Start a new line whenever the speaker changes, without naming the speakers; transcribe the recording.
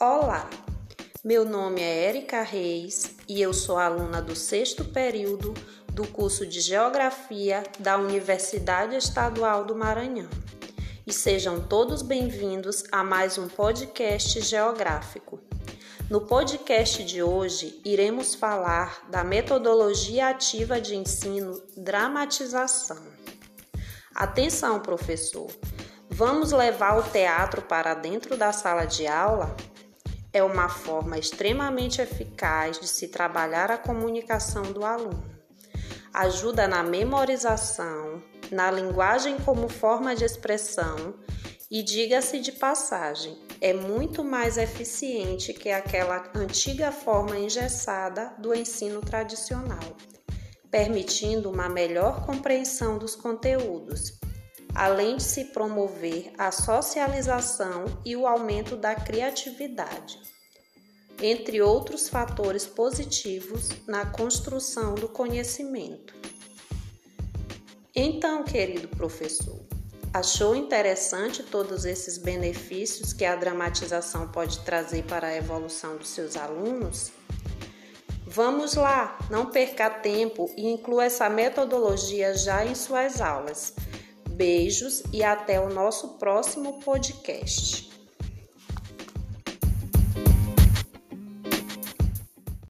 Olá, meu nome é Érica Reis e eu sou aluna do sexto período do curso de Geografia da Universidade Estadual do Maranhão. E sejam todos bem-vindos a mais um podcast geográfico. No podcast de hoje, iremos falar da metodologia ativa de ensino dramatização. Atenção, professor! Vamos levar o teatro para dentro da sala de aula? É uma forma extremamente eficaz de se trabalhar a comunicação do aluno. Ajuda na memorização, na linguagem como forma de expressão e, diga-se de passagem, é muito mais eficiente que aquela antiga forma engessada do ensino tradicional, permitindo uma melhor compreensão dos conteúdos, além de se promover a socialização e o aumento da criatividade, entre outros fatores positivos na construção do conhecimento. Então, querido professor, achou interessante todos esses benefícios que a dramatização pode trazer para a evolução dos seus alunos? Vamos lá, não perca tempo e inclua essa metodologia já em suas aulas. Beijos e até o nosso próximo podcast.